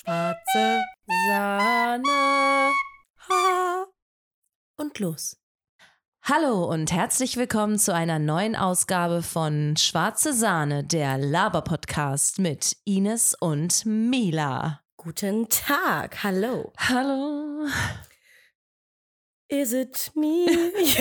Schwarze Sahne. Ha. Und los. Hallo und herzlich willkommen zu einer neuen Ausgabe von Schwarze Sahne, der Laber-Podcast mit Ines und Mila. Guten Tag. Hallo. Hallo. Is it me? geht,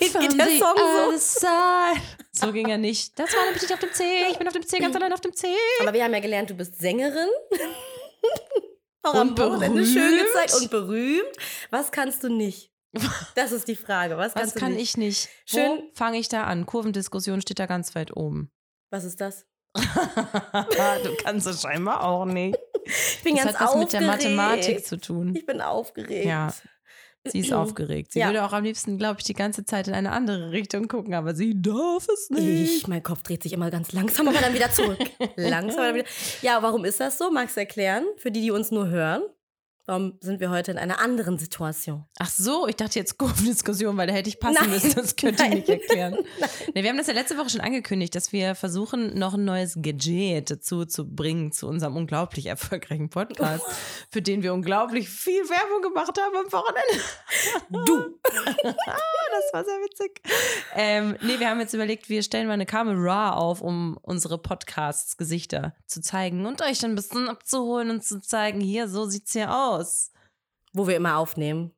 geht From der the Song so? side. So ging er nicht. Das war nämlich nicht auf dem C. Ich bin auf dem C, ganz allein auf dem C. Aber wir haben ja gelernt, du bist Sängerin. Auch am Und Wochenende schön berühmt. gezeigt und berühmt. Was kannst du nicht? Das ist die Frage. Was, Was kannst kann du nicht? ich nicht? Schön- fange ich da an? Kurvendiskussion steht da ganz weit oben. Was ist das? du kannst es scheinbar auch nicht. Ich bin Das ganz hat was aufgeregt. mit der Mathematik zu tun. Ich bin aufgeregt. Ja. Sie ist aufgeregt. Sie Ja. würde auch am liebsten, glaube ich, die ganze Zeit in eine andere Richtung gucken, aber sie darf es nicht. Ich, mein Kopf dreht sich immer ganz langsam, aber dann wieder zurück. langsam, aber dann wieder. Ja, warum ist das so? Magst du erklären? Für die, die uns nur hören. Warum sind wir heute in einer anderen Situation? Ach so, ich dachte jetzt Kurvendiskussion, weil da hätte ich passen Nein. müssen. Das könnte ich Nein. nicht erklären. Nee, wir haben das ja letzte Woche schon angekündigt, dass wir versuchen, noch ein neues Gadget dazu zu bringen zu unserem unglaublich erfolgreichen Podcast, für den wir unglaublich viel Werbung gemacht haben am Wochenende. Du! Das war sehr witzig. Ähm, nee, wir haben jetzt überlegt, wir stellen mal eine Kamera auf, um unsere Podcasts Gesichter zu zeigen und euch dann ein bisschen abzuholen und zu zeigen, hier, so sieht's hier aus. Wo wir immer aufnehmen.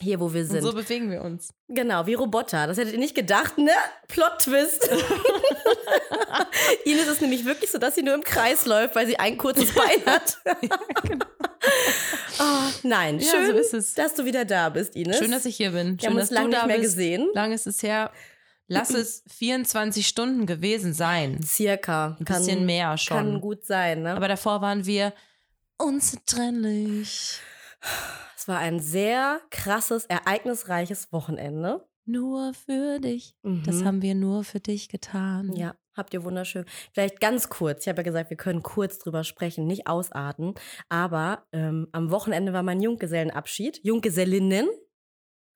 Hier, wo wir Und sind. so bewegen wir uns. Genau, wie Roboter. Das hättet ihr nicht gedacht, ne? Plot-Twist. Ines ist nämlich wirklich so, dass sie nur im Kreis läuft, weil sie ein kurzes Bein hat. oh, nein, Ja, schön, so ist es. dass du wieder da bist, Ines. Schön, dass ich hier bin. Wir Schön, haben dass uns lange nicht mehr bist. gesehen. Lang ist es her. Lass es 24 Stunden gewesen sein. Circa. Ein bisschen mehr schon. Kann gut sein, ne? Aber davor waren wir unzertrennlich. es war ein sehr krasses, ereignisreiches Wochenende. Nur für dich. Das Mhm. haben wir nur für dich getan. Ja, habt ihr wunderschön. Vielleicht ganz kurz. Ich habe ja gesagt, wir können kurz drüber sprechen, nicht ausarten. Aber ähm, am Wochenende war mein Junggesellenabschied. Junggesellinnen.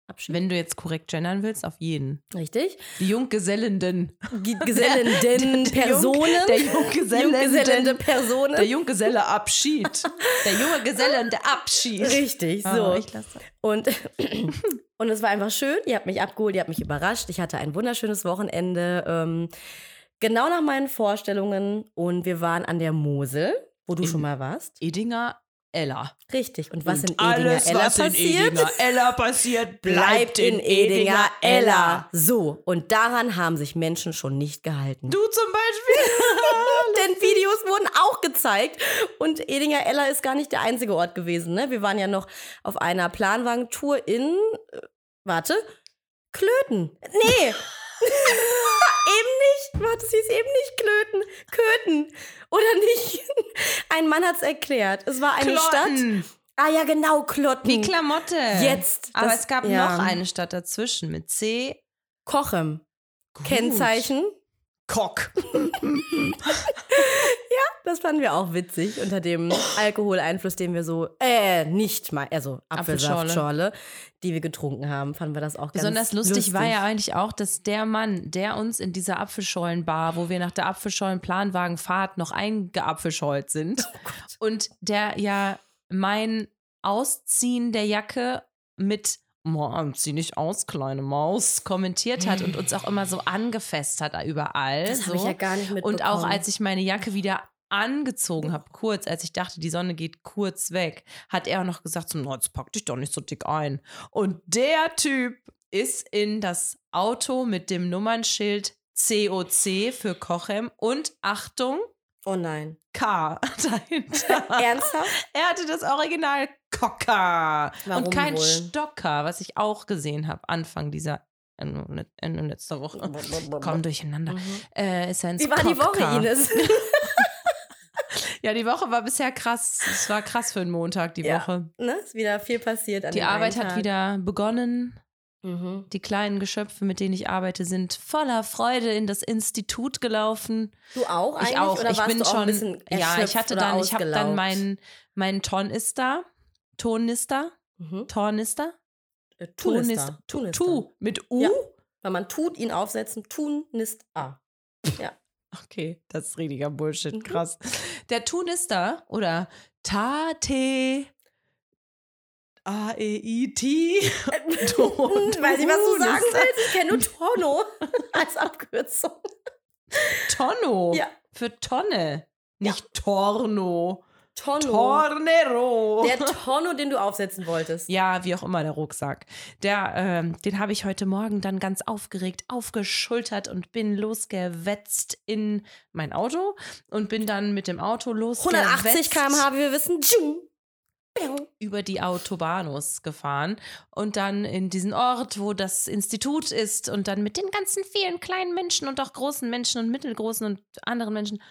Abschied. Wenn du jetzt korrekt gendern willst, auf jeden. Richtig. Die Junggesellenden. Ge- Gesellenden Der- der Personen. Der Junggesellende. Junggesellende Personen. Der Junggeselle Abschied. Der junge Gesellende Abschied. Richtig, Ah, so. ich lasse. Und, und es war einfach schön. Ihr habt mich abgeholt, ihr habt mich überrascht. Ich hatte ein wunderschönes Wochenende. Ähm, genau nach meinen Vorstellungen. Und wir waren an der Mosel, wo du In- schon mal warst. Edinger Ella. Richtig. Und was Und in Edinger alles, Ella was passiert, in Edinger Ella passiert, bleibt in Edinger Ella. So, und daran haben sich Menschen schon nicht gehalten. Du zum Beispiel. Denn Videos wurden auch gezeigt. Und Edinger Ella ist gar nicht der einzige Ort gewesen. Ne? Wir waren ja noch auf einer Planwagentour in, äh, warte, Klöten. Nee. eben nicht. Warte, sie ist eben nicht Klöten. Köthen. Oder nicht? Ein Mann hat's erklärt. Es war eine Stadt. Klotten. Ah ja, genau, Klotten. Wie Klamotte. Jetzt. Aber Das- es gab ja. noch eine Stadt dazwischen mit C. Kochem. Kennzeichen. Kock. Das fanden wir auch witzig unter dem Alkoholeinfluss, den wir so, äh, nicht mal, also Apfelschorle. Apfelsaftschorle, die wir getrunken haben, fanden wir das auch ganz Besonders lustig, war ja eigentlich auch, dass der Mann, der uns in dieser Apfelschollenbar, wo wir nach der Apfelschollen-Planwagenfahrt noch eingeapfelschollt sind und der ja mein Ausziehen der Jacke mit "Mann, zieh nicht aus, kleine Maus, kommentiert hat und uns auch immer so angefasst hat überall. Das so. habe ich ja gar nicht mitbekommen. Und auch als ich meine Jacke wieder angezogen habe, kurz, als ich dachte, die Sonne geht kurz weg, hat er auch noch gesagt, so, "Na, jetzt pack dich doch nicht so dick ein. Und der Typ ist in das Auto mit dem Nummernschild COC für Kochem und Achtung, Oh nein. K dahinter. Ernsthaft? Er hatte das Original Cocker Warum und kein wohl? Stocker, was ich auch gesehen habe Anfang dieser Ende, Ende letzter Woche. Komm durcheinander. Mhm. Äh, Wie war die Woche. Ines? Ja, die Woche war bisher krass. Es war krass für einen Montag, die Ja. Woche. ne? Ist wieder viel passiert an Die Arbeit hat wieder begonnen. Mhm. Die kleinen Geschöpfe, mit denen ich arbeite, sind voller Freude in das Institut gelaufen. Du auch eigentlich? ich auch. Oder ich warst bin du auch schon. ein bisschen ja, ich hatte dann, ich habe dann meinen mein Tornister, Tornister, Mhm. Tornister, Äh, Tunister. Tu mit U. Ja. Weil man tut, ihn aufsetzen, tun, nist, a. Ja. Okay, das ist richtiger Bullshit, Mhm. krass. Der Tunister oder Tate A-E-I-T Weiß nicht, was du sagen willst. Ich kenne nur Torno als Abkürzung. Tonno. Ja. Für Tonne. Nicht Torno. Tonno. Tornero. Der Tonno, den du aufsetzen wolltest. Ja, wie auch immer der Rucksack. Der, ähm, den habe ich heute Morgen dann ganz aufgeregt aufgeschultert und bin losgewetzt in mein Auto und bin dann mit dem Auto losgewetzt 180 km/h, wie wir wissen. Über die Autobahnus gefahren und dann in diesen Ort, wo das Institut ist und dann mit den ganzen vielen kleinen Menschen und auch großen Menschen und mittelgroßen und anderen Menschen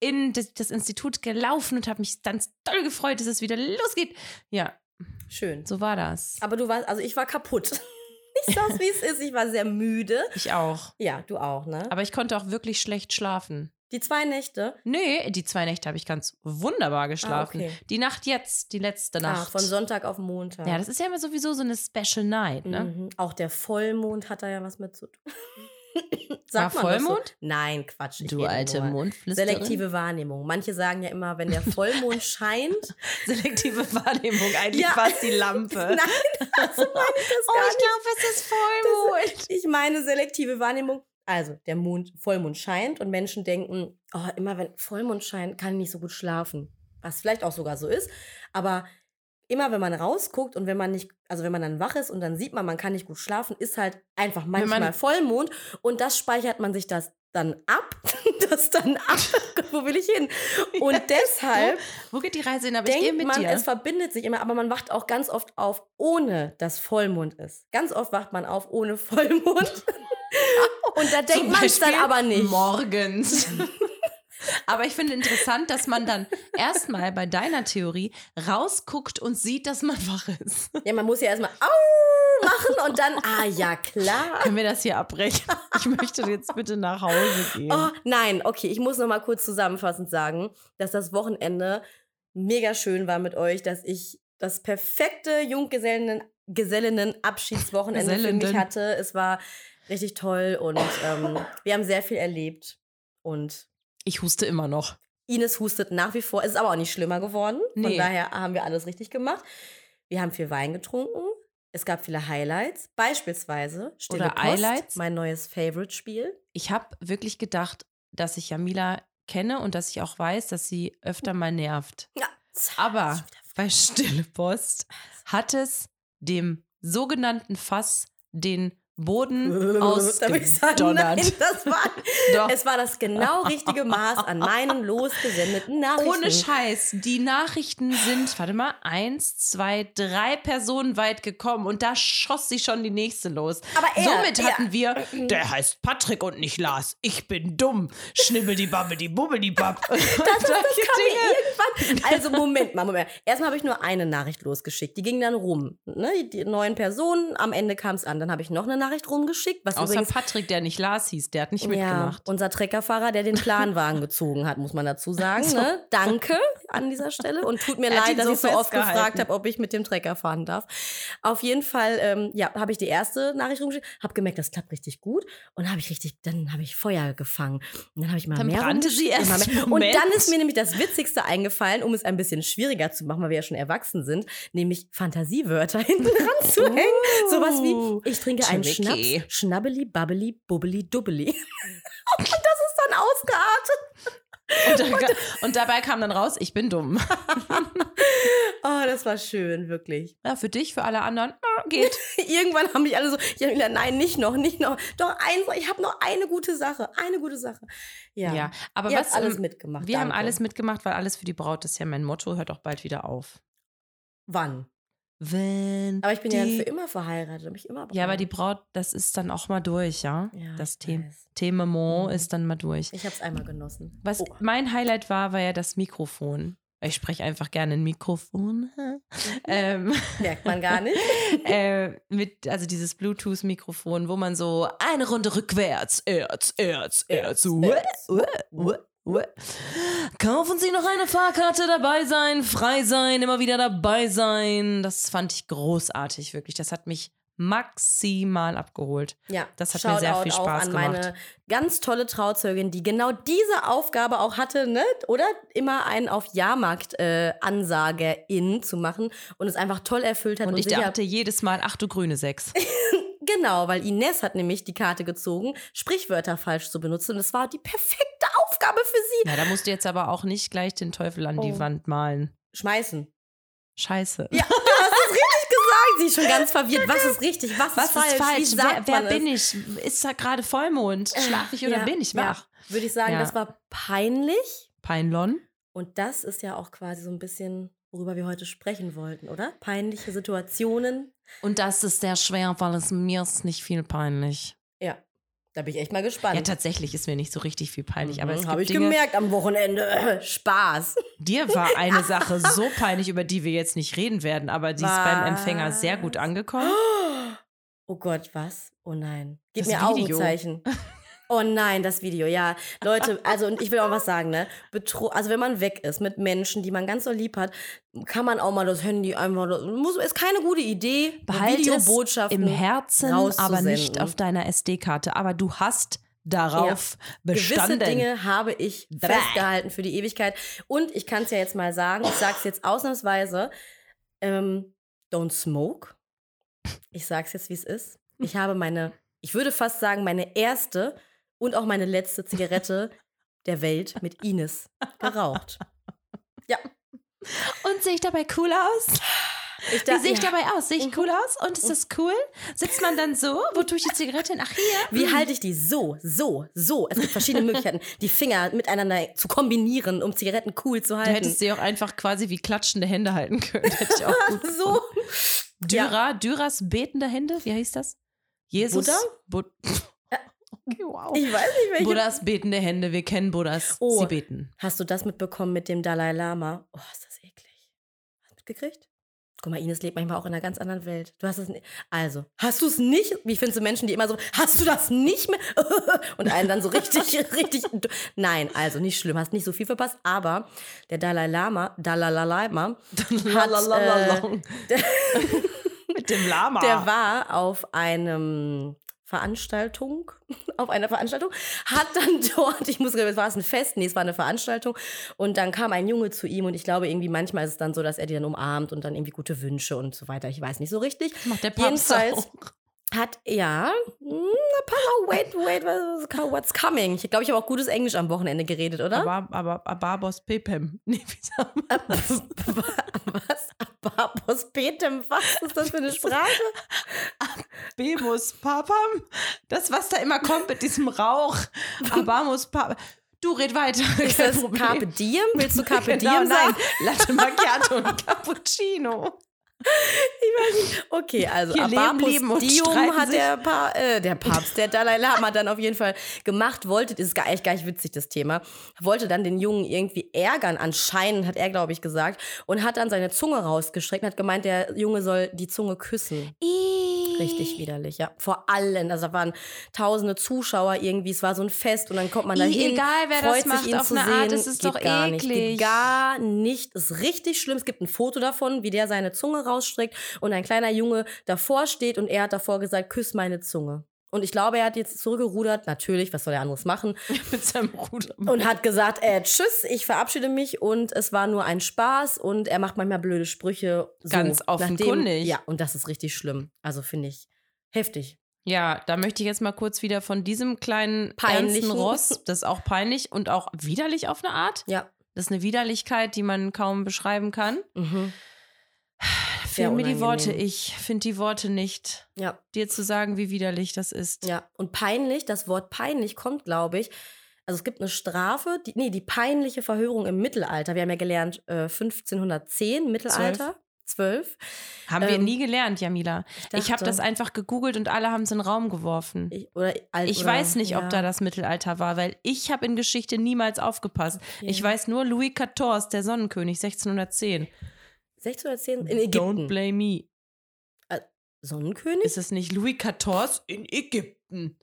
in das, das Institut gelaufen und habe mich ganz doll gefreut, dass es wieder losgeht. Ja, Schön. so war das. Aber du warst, also ich war kaputt. Ich sag's, wie es ist. Ich war sehr müde. Ich auch. Ja, du auch, ne? Aber ich konnte auch wirklich schlecht schlafen. Die zwei Nächte. Nee, die zwei Nächte habe ich ganz wunderbar geschlafen. Ah, okay. Die Nacht jetzt, die letzte Ah, Nacht. von Sonntag auf Montag. ja, das ist ja immer sowieso so eine Special Night, ne? Mhm. Auch der Vollmond hat da ja was mit zu tun. War man das Vollmond? So? Nein, Quatsch. Du alte. Mondflüsterin. Selektive Wahrnehmung. Manche sagen ja immer, wenn der Vollmond scheint. Selektive Wahrnehmung, eigentlich Ja. fast die Lampe. Nein, so meine ich das oh, gar ich glaube, es ist Vollmond. Ich meine selektive Wahrnehmung. Also, der Mond, Vollmond scheint und Menschen denken, oh, immer wenn Vollmond scheint, kann ich nicht so gut schlafen. Was vielleicht auch sogar so ist. Aber immer wenn man rausguckt und wenn man nicht, also wenn man dann wach ist und dann sieht man, man kann nicht gut schlafen, ist halt einfach man- manchmal Vollmond und das speichert man sich das dann ab. Das dann ab. Wo will ich hin? Und deshalb Wo geht die Reise hin? Aber ich gehe denkt mit man, dir. es verbindet sich immer, aber man wacht auch ganz oft auf, ohne dass Vollmond ist. Ganz oft wacht man auf ohne Vollmond. Und da denkt man es dann aber nicht. Morgens. Aber ich finde interessant, dass man dann erstmal bei deiner Theorie rausguckt und sieht, dass man wach ist. Ja, man muss ja erstmal au machen und dann, ah ja, klar. Können wir das hier abbrechen? Ich möchte jetzt bitte nach Hause gehen. Oh, nein, okay, ich muss noch mal kurz zusammenfassend sagen, dass das Wochenende mega schön war mit euch, dass ich das perfekte Junggesellen Gesellinnen-Abschiedswochenende für mich hatte. Es war richtig toll und ähm, wir haben sehr viel erlebt. Und Ich huste immer noch. Ines hustet nach wie vor. Es ist aber auch nicht schlimmer geworden. Von Nee. daher haben wir alles richtig gemacht. Wir haben viel Wein getrunken. Es gab viele Highlights. Beispielsweise Stille Oder Post, Highlights? mein neues Favorite-Spiel. Ich habe wirklich gedacht, dass ich Jamila kenne und dass ich auch weiß, dass sie öfter mal nervt. Ja. Aber bei Stille Post hat es dem sogenannten Fass den Boden nein, ausgedonnert. das war, es war das genau richtige Maß an meinen losgesendeten Nachrichten. Ohne Scheiß, die Nachrichten sind, warte mal, eins, zwei, drei Personen weit gekommen und da schoss sie schon die nächste los. Aber er- Somit er- hatten wir, der heißt Patrick und nicht Lars, ich bin dumm, schnibbeldi babbeldi bubbeldi babb. Das, Das, das kam mir irgendwann. Also Moment mal, Moment. Erstmal habe ich nur eine Nachricht losgeschickt. Die ging dann rum. Ne? Die, neuen Personen, am Ende kam es an. Dann habe ich noch eine Nachricht rumgeschickt. Was Außer übrigens Patrick, der nicht Lars hieß, der hat nicht ja, mitgemacht. unser Treckerfahrer, der den Planwagen gezogen hat, muss man dazu sagen. So. Ne? Danke an dieser Stelle und tut mir leid, dass so ich so oft gefragt habe, ob ich mit dem Trecker fahren darf. Auf jeden Fall, ähm, ja, habe ich die erste Nachricht rumgeschickt, habe gemerkt, das klappt richtig gut und habe ich richtig, dann habe ich Feuer gefangen und dann habe ich mal Dann mehr brannte sie erst mehr. Und dann ist mir nämlich das Witzigste eingefallen, um es ein bisschen schwieriger zu machen, weil wir ja schon erwachsen sind, nämlich Fantasiewörter hinten dran zu hängen. Sowas Uh, wie, ich trinke einen. Schnaps, schnabbeli, babbeli, bubbeli, dubbeli. Und das ist dann ausgeartet. Und, da, und dabei kam dann raus, ich bin dumm. Oh, das war schön, wirklich. Ja, für dich, für alle anderen, geht. Irgendwann haben mich alle so, Mila, nein, nicht noch, nicht noch. Doch, eins, ich habe noch eine gute Sache, eine gute Sache. Ja, Ja, aber ihr was alles ähm, mitgemacht. Wir haben danke. alles mitgemacht, weil alles für die Braut ist ja mein Motto, hört auch bald wieder auf. Wann? Wenn Aber ich bin ja die, für immer verheiratet, ich immer Ja, aber die Braut. Braut, das ist dann auch mal durch, ja? Ja, das ich The weiß. Thema Mhm. ist dann mal durch. Ich habe es einmal genossen. Was Oh. mein Highlight war, war ja das Mikrofon. Ich spreche einfach gerne ein Mikrofon. ähm, Merkt man gar nicht. äh, mit, also dieses Bluetooth-Mikrofon, wo man so eine Runde rückwärts, Erz, Erz, Erz, uä, uä, uä, uä. Kaufen Sie noch eine Fahrkarte, dabei sein, frei sein, immer wieder dabei sein. Das fand ich großartig, wirklich. Das hat mich maximal abgeholt. Ja, Das hat mir sehr viel Shoutout Spaß auch an gemacht. meine ganz tolle Trauzeugin, die genau diese Aufgabe auch hatte, ne? Oder immer einen auf Jahrmarkt äh, Ansagerin zu machen und es einfach toll erfüllt hat. Und ich sicher- dachte jedes Mal, ach du grüne Sechs. genau, weil Ines hat nämlich die Karte gezogen, Sprichwörter falsch zu benutzen und es war die perfekte Aufgabe für sie. Ja, da musst du jetzt aber auch nicht gleich den Teufel an die Oh. Wand malen. Schmeißen. Scheiße. Ja, du hast es richtig gesagt. Sie ist schon ganz verwirrt. Was ist richtig? Was, Was ist falsch? ist falsch? Wer, wer bin ich? Ist da gerade Vollmond? Schlaf ich oder Ja, bin ich ja. wach? Würde ich sagen, Ja. das war peinlich. Peinlon? Und das ist ja auch quasi so ein bisschen, worüber wir heute sprechen wollten, oder? Peinliche Situationen. Und das ist sehr schwer, weil es mir ist nicht viel peinlich. Ja, da bin ich echt mal Ja, gespannt. tatsächlich ist mir nicht so richtig viel peinlich, aber es habe Mhm, ich Dinge, gemerkt am Wochenende. Spaß. dir war eine Sache so peinlich, über die wir jetzt nicht reden werden, aber die ist beim Empfänger sehr gut Was? angekommen. Oh Gott, was? Oh nein. Gib Das mir Video. Augenzeichen. Oh nein, das Video, ja. Leute, also und ich will auch was sagen, ne? Betro also wenn man weg ist mit Menschen, die man ganz so lieb hat, kann man auch mal das Handy einfach, muss, ist keine gute Idee, Behalte es Videobotschaften im Herzen, aber nicht auf deiner SD-Karte. Aber du hast darauf bestanden. Gewisse Dinge habe ich festgehalten für die Ewigkeit. Und ich kann es ja jetzt mal sagen, ich sage es jetzt ausnahmsweise, ähm, don't smoke. Ich sage es jetzt, wie es ist. Ich habe meine, ich würde fast sagen, meine erste und auch meine letzte Zigarette der Welt mit Ines geraucht. Und sehe ich dabei cool aus? Ich Wie da- sehe ich ja. dabei aus? Sehe ich cool aus? Und ist das cool? Sitzt man dann so? Wo tue ich die Zigarette hin? Ach, hier. Wie halte ich die so, so, so? Es gibt verschiedene Möglichkeiten, die Finger miteinander zu kombinieren, um Zigaretten cool zu Du halten. hättest sie auch einfach quasi wie klatschende Hände halten können. Hätte ich auch gut so. Dyra, Dyras betende Hände, wie heißt das? Jesus. Buddha? Bud okay, wow. Ich weiß nicht, welche. Buddhas betende Hände, wir kennen Buddhas. Oh. Sie beten. Hast du das mitbekommen mit dem Dalai Lama? Oh, ist das eklig. Hast du mitgekriegt? Guck mal, Ines lebt manchmal auch in einer ganz anderen Welt. Du hast es nicht. Also, hast du es nicht? Wie findest du Menschen, die immer so, hast du das nicht mehr? Und einen dann so richtig, richtig. Nein, also nicht schlimm, hast nicht so viel verpasst. Aber der Dalai Lama, Dalai Lama, hat, äh, Mit dem Lama. der war auf einem Veranstaltung, auf einer Veranstaltung, hat dann dort, ich muss war es ein Fest? Nee, es war eine Veranstaltung. Und dann kam ein Junge zu ihm und ich glaube, irgendwie manchmal ist es dann so, dass er die dann umarmt und dann irgendwie gute Wünsche und so weiter. Ich weiß nicht so richtig. macht der Papst Jedenfalls auch. hat, ja, hm, pass auf, wait, wait, what's- coming? Ich glaube, ich habe auch gutes Englisch am Wochenende geredet, oder? Aber, aber, Ababos Pepem. Nee, wie sagt man? was? Babos Petem, was ist das für eine Sprache? Bebus Papam? Das, was da immer kommt mit diesem Rauch. Abamus Papam. Du red weiter. Ist das Problem. Carpe Diem? Willst du Carpe genau, Diem nein. sagen? Latte Macchiato und Cappuccino. Okay, also Hier leben, Abapus lieben und Dium hat der, pa äh, der Papst, der Dalai Lama dann auf jeden Fall gemacht, wollte, das ist gar, echt gar nicht witzig, das Thema, wollte dann den Jungen irgendwie ärgern, anscheinend, hat er, glaube ich, gesagt, und hat dann seine Zunge rausgestreckt und hat gemeint, der Junge soll die Zunge küssen. Richtig widerlich, ja. Vor allen, also da waren tausende Zuschauer irgendwie, es war so ein Fest und dann kommt man da hin, egal, wer das freut macht, sich ihn auf zu eine sehen, Art, es ist geht doch gar nicht, eklig. geht gar nicht, ist richtig schlimm. Es gibt ein Foto davon, wie der seine Zunge rausstreckt und ein kleiner Junge davor steht und er hat davor gesagt, küss meine Zunge. Und ich glaube, er hat jetzt zurückgerudert, natürlich, was soll er anderes machen, Mit seinem Bruder. und hat gesagt, äh, tschüss, ich verabschiede mich und es war nur ein Spaß und er macht manchmal blöde Sprüche. So, Ganz nachdem- offenkundig. Ja, und das ist richtig schlimm. Also finde ich heftig. Ja, da möchte ich jetzt mal kurz wieder von diesem kleinen Peinlichen. Ross, das ist auch peinlich und auch widerlich auf eine Art. Ja. Das ist eine Widerlichkeit, die man kaum beschreiben kann. Mhm. Fehlen mir die Worte. Ich finde die Worte nicht, Ja. dir zu sagen, wie widerlich das ist. Ja, und peinlich, das Wort peinlich kommt, glaube ich. Also es gibt eine Strafe, die, nee, die peinliche Verhörung im Mittelalter. Wir haben ja gelernt, äh, 1510, Mittelalter. 12. Haben wir Ähm, nie gelernt, Jamila. Ich, habe dachte- das einfach gegoogelt und alle haben es in den Raum geworfen. Ich, oder alt, Ich oder, weiß nicht, ja. ob da das Mittelalter war, weil ich habe in Geschichte niemals aufgepasst. Okay. Ich weiß nur Louis XIV, der Sonnenkönig, 1610. 1610 in Ägypten. Don't blame me. Sonnenkönig? Ist es nicht Louis XIV in Ägypten?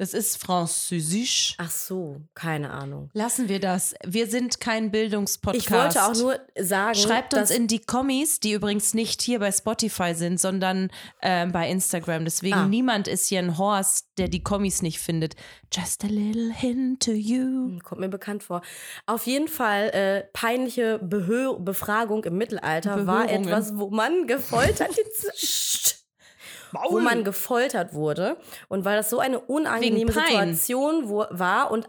Das ist Französisch. Ach so, keine Ahnung. Lassen wir das. Wir sind kein Bildungspodcast. Ich wollte auch nur sagen, Schreibt uns in die Kommis, die übrigens nicht hier bei Spotify sind, sondern ähm, bei Instagram. Deswegen Ah. niemand ist hier ein Horst, der die Kommis nicht findet. Just a little hint to you. Hm, Kommt mir bekannt vor. Auf jeden Fall äh, peinliche Behö Befragung im Mittelalter war etwas, wo man gefoltert, Psst. wo man gefoltert wurde und weil das so eine unangenehme. Situation wo, war und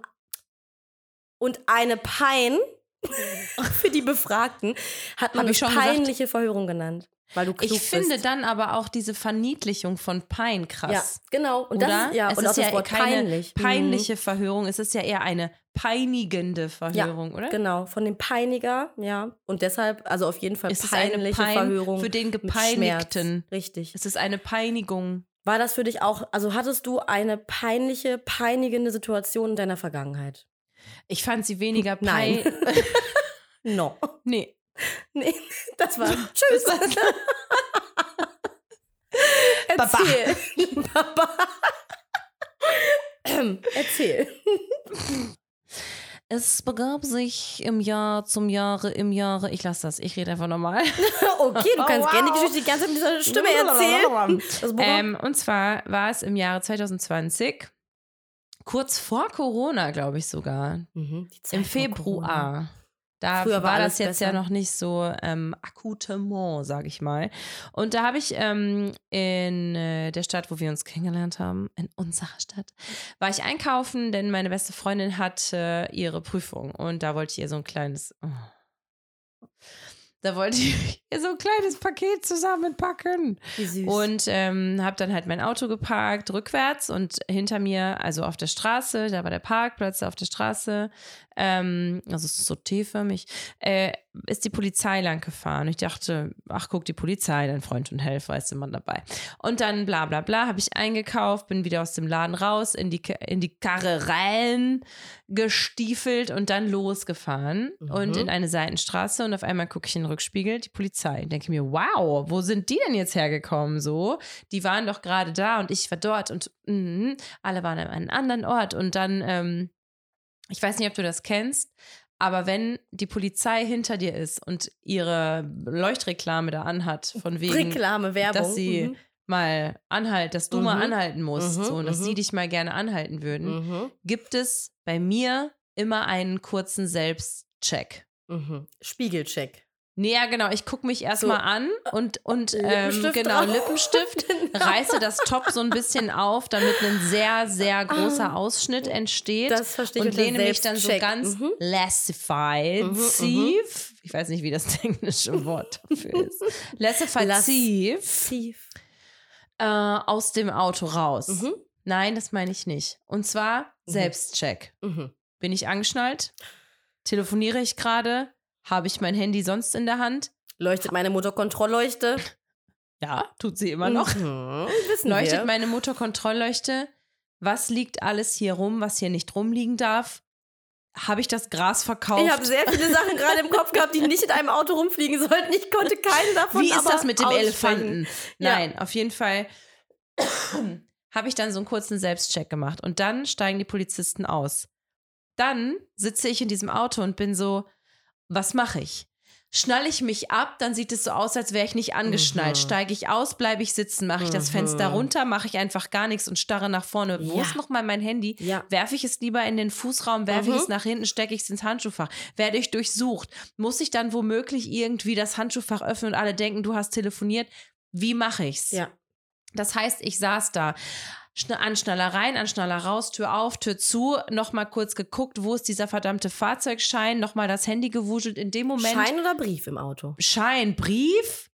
und eine Pein für die Befragten hat man schon gesagt. peinliche Verhörung genannt, weil du klug Ich finde bist. dann aber auch diese Verniedlichung von Pein krass. ja, genau und Oder? das ist, ja es und ist auch das ja Wort keine peinlich. Mhm. peinliche Verhörung. Es ist ja eher eine peinigende Ja, Verhörung, oder? genau, von dem Peiniger, ja. Und deshalb, also auf jeden Fall Es peinliche Pein Verhörung. für den Gepeinigten. Richtig. Es ist eine Peinigung. War das für dich auch, also hattest du eine peinliche, peinigende Situation in deiner Vergangenheit? Ich fand sie weniger Nein. No. nee. Nee, das war. Tschüss. Baba. Erzähl. Baba. Erzähl. Es begab sich im Jahr zum Jahre, im Jahre. Ich lasse das, ich rede einfach nochmal. Okay, du Oh, kannst wow. gerne die Geschichte die ganze Zeit mit dieser Stimme erzählen. Das Ähm, und zwar war es im Jahre 2020, kurz vor Corona, glaube ich sogar, Mhm, im. Februar. Da Früher war war, das jetzt besser. ja noch nicht so ähm, akutement, sage ich mal. Und da habe ich ähm, in äh, der Stadt, wo wir uns kennengelernt haben, in unserer Stadt, war ich einkaufen, denn meine beste Freundin hat äh, ihre Prüfung und da wollte ich ihr so ein kleines. Oh, da wollte ich so ein kleines Paket zusammenpacken. Wie süß. Und ähm, habe dann halt mein Auto geparkt, rückwärts und hinter mir, also auf der Straße, da war der Parkplatz auf der Straße, ähm, also es ist so T-förmig, äh, ist die Polizei lang gefahren. Ich dachte, ach guck, die Polizei, dein Freund und Helfer ist immer dabei. Und dann bla bla bla, habe ich eingekauft, bin wieder aus dem Laden raus, in die, in die Karre rein gestiefelt und dann losgefahren Mhm. und in eine Seitenstraße und auf einmal gucke ich in den Rückspiegel, die Polizei. Denke mir, wow, wo sind die denn jetzt hergekommen so? Die waren doch gerade da und ich war dort und mhm, alle waren an einem anderen Ort und dann, ähm, ich weiß nicht, ob du das kennst, aber wenn die Polizei hinter dir ist und ihre Leuchtreklame da anhat, von wegen, Reklame, Werbung. dass sie Mhm. mal anhalt, dass du mal Mhm. anhalten musst, Mhm, so, und dass mhm. sie dich mal gerne anhalten würden, Mhm. gibt es bei mir immer einen kurzen Selbstcheck. Mhm. Spiegelcheck. Nee, ja, genau. Ich gucke mich erstmal So. an und, und ähm, Lippenstift genau. Lippenstift, Genau. reiße das Top so ein bisschen auf, damit ein sehr, sehr großer Ausschnitt entsteht. Ah. Das verstehe ich und lehne mich dann so ganz Mhm. lassified, Mhm, sief. Ich weiß nicht, wie das englische Wort dafür ist. Lassified, Lass- sief, Tief. äh, aus dem Auto raus. Mhm. Nein, das meine ich nicht. Und zwar Mhm. Selbstcheck. Mhm. Bin ich angeschnallt? Telefoniere ich gerade? Habe ich mein Handy sonst in der Hand? Leuchtet meine Motorkontrollleuchte? Ja, tut sie immer noch. Mhm. Leuchtet wir. meine Motorkontrollleuchte? Was liegt alles hier rum, was hier nicht rumliegen darf? Habe ich das Gras verkauft? Ich habe sehr viele Sachen gerade im Kopf gehabt, die nicht in einem Auto rumfliegen sollten. Ich konnte keinen davon Wie ist das mit dem aussprechen. Elefanten? Ja. Nein, auf jeden Fall habe ich dann so einen kurzen Selbstcheck gemacht und dann steigen die Polizisten aus. Dann sitze ich in diesem Auto und bin so, was mache ich? Schnalle ich mich ab, dann sieht es so aus, als wäre ich nicht angeschnallt. Mhm. Steige ich aus, bleibe ich sitzen, mache ich das Mhm. Fenster runter, mache ich einfach gar nichts und starre nach vorne. Wo Ja. ist nochmal mein Handy? Ja. Werfe ich es lieber in den Fußraum, werfe Mhm. ich es nach hinten, stecke ich es ins Handschuhfach? Werde ich durchsucht? Muss ich dann womöglich irgendwie das Handschuhfach öffnen und alle denken, du hast telefoniert? Wie mache ich's? Ja. Das heißt, ich saß da. Schn- Anschnaller rein, Anschnaller raus, Tür auf, Tür zu, nochmal kurz geguckt, wo ist dieser verdammte Fahrzeugschein, nochmal das Handy gewuschelt. In dem Moment. Schein oder Brief im Auto? Schein, Brief?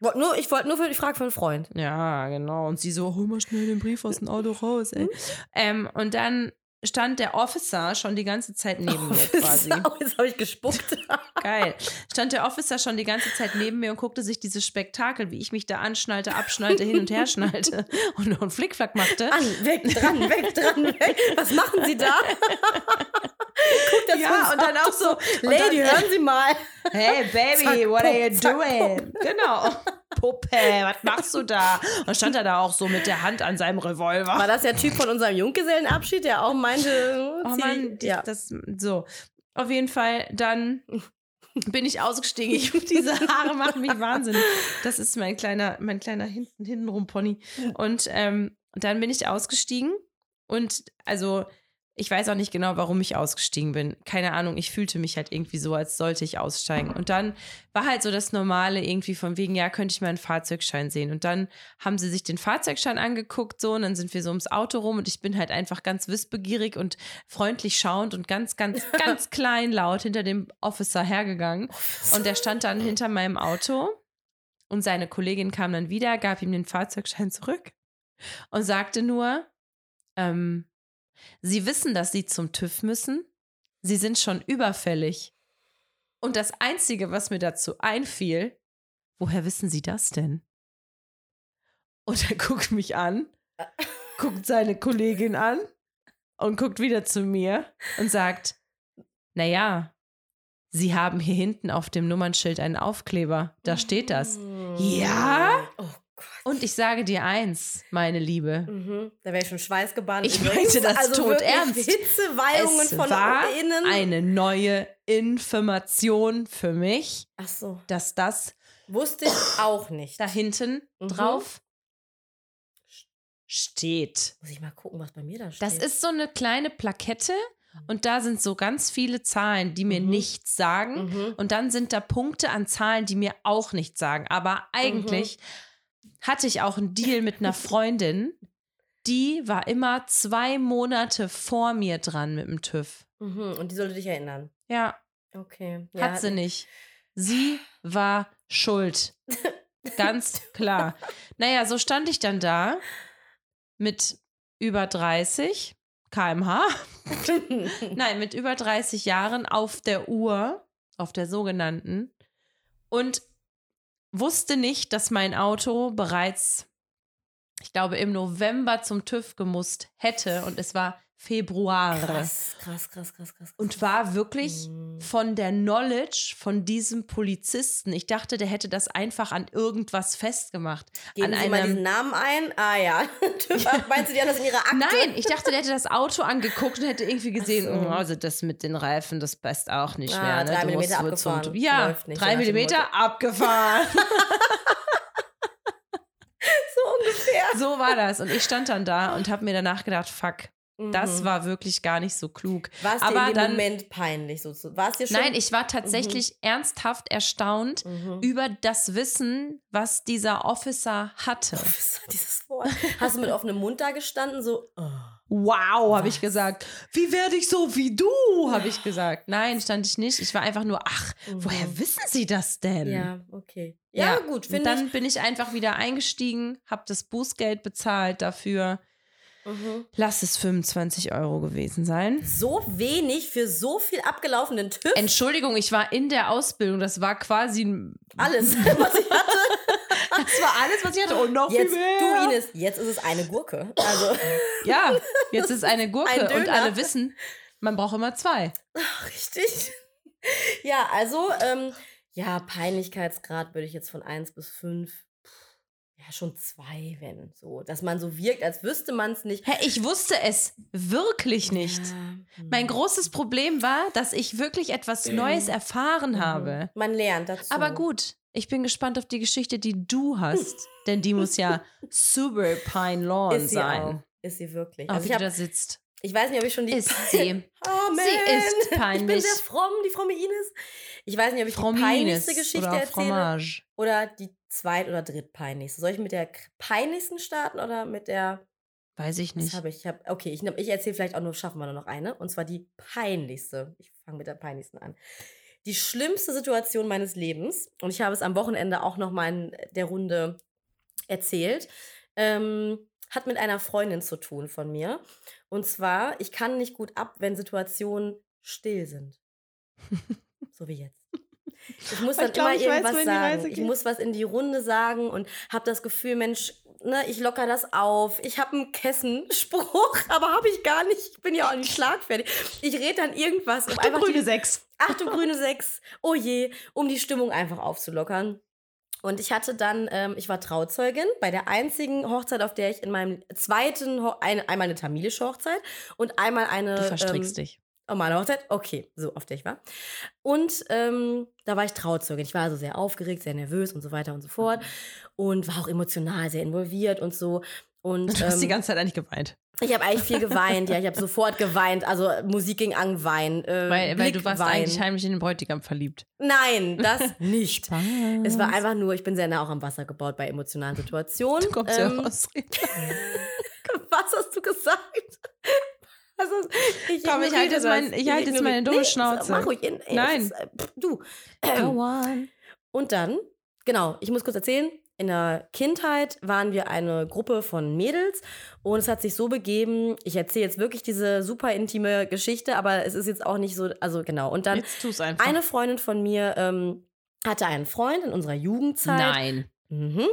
Wollt nur, ich wollte nur für die Frage für einen Freund. Ja, genau. Und sie so, hol mal schnell den Brief aus dem Auto raus, ey. ähm, und dann stand der Officer schon die ganze Zeit neben mir quasi. Jetzt habe ich gespuckt. Geil. Stand der Officer schon die ganze Zeit neben mir und guckte sich dieses Spektakel, wie ich mich da anschnallte, abschnallte, hin und her schnallte und noch einen Flickflack machte. An, weg, dran, weg, dran, weg. Was machen Sie da? Guckt er Ja, und dann auch so, Lady, dann- hören Sie mal. Hey Baby, Zack, what are you pum, zack, doing? Genau. Puppe, was machst du da? Und stand er da auch so mit der Hand an seinem Revolver. War das der Typ von unserem Junggesellenabschied, der auch meinte, Oh Mann, die, ja. das so. Auf jeden Fall, dann bin ich ausgestiegen. Ich, diese Haare machen mich wahnsinnig. Das ist mein kleiner, mein kleiner hinten, hintenrum Pony. Und ähm, dann bin ich ausgestiegen und also ich weiß auch nicht genau, warum ich ausgestiegen bin. Keine Ahnung, ich fühlte mich halt irgendwie so, als sollte ich aussteigen. Und dann war halt so das Normale irgendwie von wegen, ja, könnte ich mal einen Fahrzeugschein sehen. Und dann haben sie sich den Fahrzeugschein angeguckt, so, und dann sind wir so ums Auto rum und ich bin halt einfach ganz wissbegierig und freundlich schauend und ganz, ganz, ganz klein laut hinter dem Officer hergegangen. Und der stand dann hinter meinem Auto und seine Kollegin kam dann wieder, gab ihm den Fahrzeugschein zurück und sagte nur, ähm, Sie wissen, dass Sie zum TÜV müssen. Sie sind schon überfällig. Und das Einzige, was mir dazu einfiel, woher wissen Sie das denn? Und er guckt mich an, guckt seine Kollegin an und guckt wieder zu mir und sagt, naja, Sie haben hier hinten auf dem Nummernschild einen Aufkleber. Da steht das. Ja? Oh. Und ich sage dir eins, meine Liebe. Mhm. Da wäre ich schon schweißgebannt. Ich meinte das also wirklich todernst. Hitzeweihungen Es von war innen. eine neue Information für mich, Ach so. dass das Wusste ich auch nicht. da hinten Mhm. drauf steht. Muss ich mal gucken, was bei mir da steht. Das ist so eine kleine Plakette und da sind so ganz viele Zahlen, die mir Mhm. nichts sagen. Mhm. Und dann sind da Punkte an Zahlen, die mir auch nichts sagen. Aber eigentlich hatte ich auch einen Deal mit einer Freundin, die war immer zwei Monate vor mir dran mit dem TÜV. Mhm. Und die sollte dich erinnern. Ja, Okay. hat sie nicht. Sie war schuld. Ganz klar. Naja, so stand ich dann da mit über 30 kmh. Nein, mit über 30 Jahren auf der Uhr, auf der sogenannten, und wusste nicht, dass mein Auto bereits, ich glaube, im November zum TÜV gemusst hätte und es war Februar. krass, krass, krass, krass, krass. Und war wirklich Mhm. von der Knowledge von diesem Polizisten. Ich dachte, der hätte das einfach an irgendwas festgemacht. Geben an Sie mal einem diesen Namen ein. Ah ja. Meinst du, die haben das in ihrer Akte? Nein, ich dachte, der hätte das Auto angeguckt und hätte irgendwie gesehen, so. oh, also das mit den Reifen, das passt auch nicht Ah, mehr. Ne? drei Du Millimeter wohl zum- abgefahren. Ja, nicht, drei Millimeter abgefahren. So ungefähr. so war das. Und ich stand dann da und habe mir danach gedacht, fuck, das Mhm. war wirklich gar nicht so klug. War es dir aber in dem dann- Moment peinlich? So, zu- war es dir schon? Nein, ich war tatsächlich ernsthaft erstaunt Mhm. über das Wissen, was dieser Officer hatte. War dieses Wort? Hast du mit offenem Mund da gestanden? So, oh. Wow, habe ich gesagt. Wie werde ich so wie du? Habe ich gesagt. Nein, stand ich nicht. Ich war einfach nur, ach, woher Mhm. wissen Sie das denn? Ja, okay. Ja, gut, Und finde dann ich. bin ich einfach wieder eingestiegen, habe das Bußgeld bezahlt dafür. Mhm. Lass es 25 Euro gewesen sein. So wenig für so viel abgelaufenen TÜV. Entschuldigung, ich war in der Ausbildung. Das war quasi Alles, was ich hatte. Das war alles, was ich hatte. Und noch Jetzt, viel mehr. du Ines, jetzt ist es eine Gurke. Also, Ja, jetzt ist eine Gurke Ein und alle wissen, man braucht immer zwei. richtig. Ja, also, ähm, ja, Peinlichkeitsgrad würde ich jetzt von 1 bis 5. Ja, schon zwei, wenn so. Dass man so wirkt, als wüsste man es nicht. Hä, ich wusste es wirklich nicht. Ja. Mein großes Problem war, dass ich wirklich etwas Neues erfahren Mhm. habe. Man lernt dazu. Aber gut, ich bin gespannt auf die Geschichte, die du hast. Denn die muss ja super Pine Lawn Ist sie auch. sein. Ist sie wirklich. Auch Also wie ich, du hab, da sitzt. Ich weiß nicht, ob ich schon die. Ist sie. Amen. Sie ist Ich bin peinlich. sehr fromm, die fromme Ines. Ich weiß nicht, ob ich Frau die peinlichste Mines Geschichte oder erzähle. Fromage. Oder die zweit- oder drittpeinlichste. Soll ich mit der peinlichsten starten oder mit der. Weiß ich nicht. habe ich? ich hab, okay, ich, ich erzähle vielleicht auch nur, schaffen wir nur noch eine. Und zwar die peinlichste. Ich fange mit der peinlichsten an. Die schlimmste Situation meines Lebens. Und ich habe es am Wochenende auch noch mal in der Runde erzählt. Ähm, hat mit einer Freundin zu tun von mir. Und zwar, ich kann nicht gut ab, wenn Situationen still sind. so wie jetzt. Ich muss Ich dann glaub, immer ich weiß, irgendwas die sagen. Ich muss was in die Runde sagen und habe das Gefühl, Mensch, ne, ich locker das auf. Ich habe einen Kessenspruch, aber habe ich gar nicht. Ich bin ja auch nicht schlagfertig. Ich rede dann irgendwas, um einfach die, Sechs. Ach du grüne Sechs. Oh je, um die Stimmung einfach aufzulockern. Und ich hatte dann, ähm, ich war Trauzeugin bei der einzigen Hochzeit, auf der ich in meinem zweiten, Ho ein, einmal eine tamilische Hochzeit und einmal eine. Du verstrickst ähm, dich. Meine Hochzeit? Okay, so, auf der ich war. Und ähm, da war ich Trauzeugin. Ich war also sehr aufgeregt, sehr nervös und so weiter und so fort. Und war auch emotional sehr involviert und so. Und, Du hast die ähm, ganze Zeit eigentlich geweint. Ich habe eigentlich viel geweint. Ja, ich habe sofort geweint. Also Musik ging an Wein. Äh, Weil, weil du warst Blickwein. eigentlich heimlich in den Bräutigam verliebt. Nein, das nicht. Es war einfach nur, ich bin sehr nah auch am Wasser gebaut bei emotionalen Situationen. Du kommst ja Ähm, aus. Was hast du gesagt? Hast, ich Komm, ich halte jetzt mein- ich halte jetzt meine dumme nee, Schnauze. Mach ruhig. In, ey, Nein. Ist, äh, du. Go on. Und dann, genau, ich muss kurz erzählen. In der Kindheit waren wir eine Gruppe von Mädels und es hat sich so begeben, ich erzähle jetzt wirklich diese super intime Geschichte, aber es ist jetzt auch nicht so, also genau. Und dann eine Freundin von mir ähm, hatte einen Freund in unserer Jugendzeit. Nein. Mhm.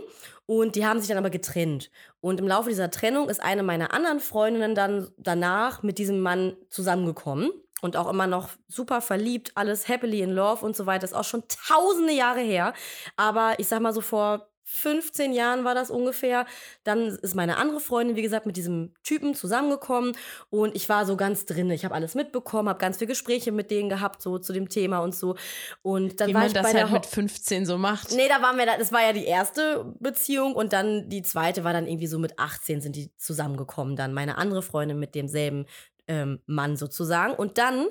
Und die haben sich dann aber getrennt. Und im Laufe dieser Trennung ist eine meiner anderen Freundinnen dann danach mit diesem Mann zusammengekommen. Und auch immer noch super verliebt, alles happily in love und so weiter. Ist auch schon tausende Jahre her. Aber ich sag mal so vor 15 Jahren war das ungefähr. Dann ist meine andere Freundin, wie gesagt, mit diesem Typen zusammengekommen. Und ich war so ganz drin. Ich habe alles mitbekommen, habe ganz viele Gespräche mit denen gehabt, so zu dem Thema und so. Und dann Wie war man ich das bei halt mit 15 so macht. Nee, da waren wir, da, das war ja die erste Beziehung und dann die zweite war dann irgendwie so mit 18 sind die zusammengekommen. Dann meine andere Freundin mit demselben ähm, Mann sozusagen. Und dann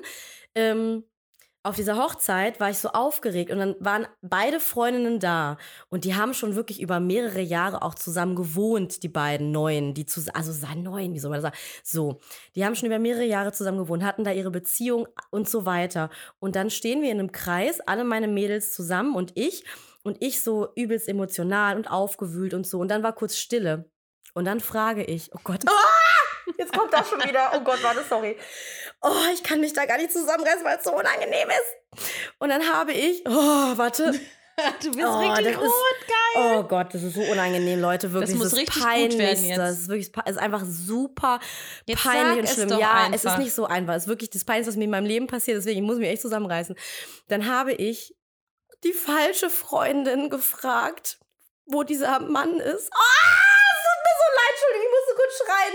ähm, auf dieser Hochzeit war ich so aufgeregt und dann waren beide Freundinnen da und die haben schon wirklich über mehrere Jahre auch zusammen gewohnt, die beiden Neuen, die zusammen, also sein Neuen, wie soll man das sagen? So, die haben schon über mehrere Jahre zusammen gewohnt, hatten da ihre Beziehung und so weiter. Und dann stehen wir in einem Kreis, alle meine Mädels zusammen und ich und ich so übelst emotional und aufgewühlt und so und dann war kurz Stille und dann frage ich, oh Gott, ah! Jetzt kommt das schon wieder. Oh Gott, warte, sorry. Oh, ich kann mich da gar nicht zusammenreißen, weil es so unangenehm ist. Und dann habe ich, oh, warte. Du bist Oh, richtig das ist- rot, geil. Oh Gott, das ist so unangenehm, Leute. Wirklich, Das muss ist richtig gut peinlich. werden jetzt. Das ist wirklich, ist einfach super Jetzt peinlich und es schlimm. doch ja, es ist einfach. nicht so einfach. Es ist wirklich das Peinlichste, was mir in meinem Leben passiert. Deswegen ich muss ich mich echt zusammenreißen. Dann habe ich die falsche Freundin gefragt, wo dieser Mann ist. Ah, es tut mir so leid, Entschuldigung, ich musste kurz schreien.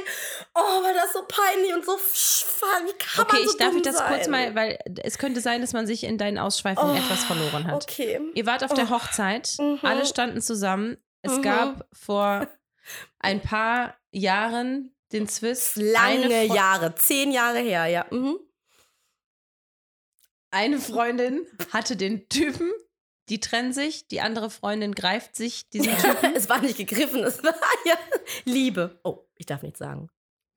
Oh, war das so peinlich und so wie kann Okay, man so ich darf ich das sein? kurz mal, weil es könnte sein, dass man sich in deinen Ausschweifungen Oh, etwas verloren hat. Okay. Ihr wart auf der Oh. Hochzeit, Mhm. alle standen zusammen. Es Mhm. gab vor ein paar Jahren den Zwist. Lange Jahre, zehn Jahre her, ja. Mhm. eine Freundin hatte den Typen, die trennen sich, die andere Freundin greift sich diesen Typen. es war nicht gegriffen, es war ja Liebe. Oh, ich darf nichts sagen.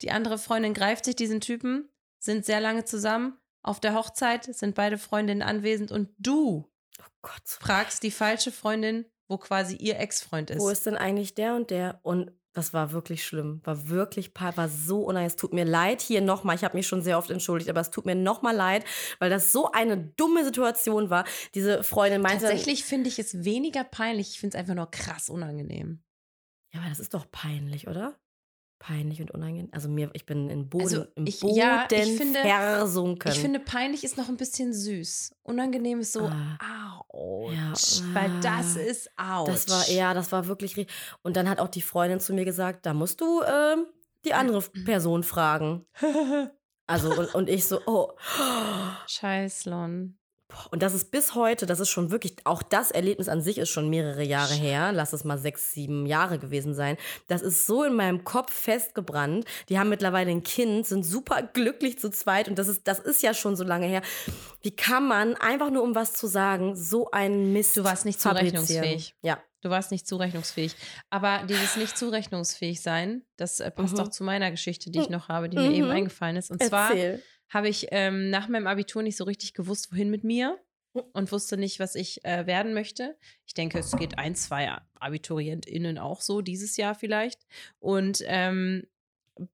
Die andere Freundin greift sich diesen Typen, sind sehr lange zusammen. Auf der Hochzeit sind beide Freundinnen anwesend und du Oh Gott, so fragst die falsche Freundin, wo quasi ihr Ex-Freund ist. Wo ist denn eigentlich der und der? Und das war wirklich schlimm. War wirklich, war so unangenehm. Es tut mir leid hier nochmal. Ich habe mich schon sehr oft entschuldigt, aber es tut mir nochmal leid, weil das so eine dumme Situation war. Diese Freundin meinte. Tatsächlich finde ich es weniger peinlich. Ich finde es einfach nur krass unangenehm. Ja, aber das ist doch peinlich, oder? Peinlich und unangenehm. Also mir, ich bin in Boden, Also im ich- Boden ja, ich finde- versunken. Ich finde, peinlich ist noch ein bisschen süß. Unangenehm ist so, Ah. ouch. Ja, Weil das ah. ist ouch. Das war, ja, das war wirklich. Und dann hat auch die Freundin zu mir gesagt, da musst du ähm, die andere Person fragen. Also, und, und ich so, oh. Scheißlon. Und das ist bis heute, das ist schon wirklich, auch das Erlebnis an sich ist schon mehrere Jahre her. Lass es mal sechs, sieben Jahre gewesen sein. Das ist so in meinem Kopf festgebrannt. Die haben mittlerweile ein Kind, sind super glücklich zu zweit und das ist, das ist ja schon so lange her. Wie kann man einfach nur um was zu sagen, so einen Mist Du warst nicht zurechnungsfähig. Ja. Du warst nicht zurechnungsfähig. Aber dieses nicht zurechnungsfähig sein, das äh, passt Mhm. auch zu meiner Geschichte, die ich noch habe, die mir Mhm. eben eingefallen ist. Und zwar Erzähl. Habe ich ähm, nach meinem Abitur nicht so richtig gewusst, wohin mit mir Hm. und wusste nicht, was ich äh, werden möchte. Ich denke, es geht ein, zwei AbiturientInnen auch so, dieses Jahr vielleicht. Und ähm,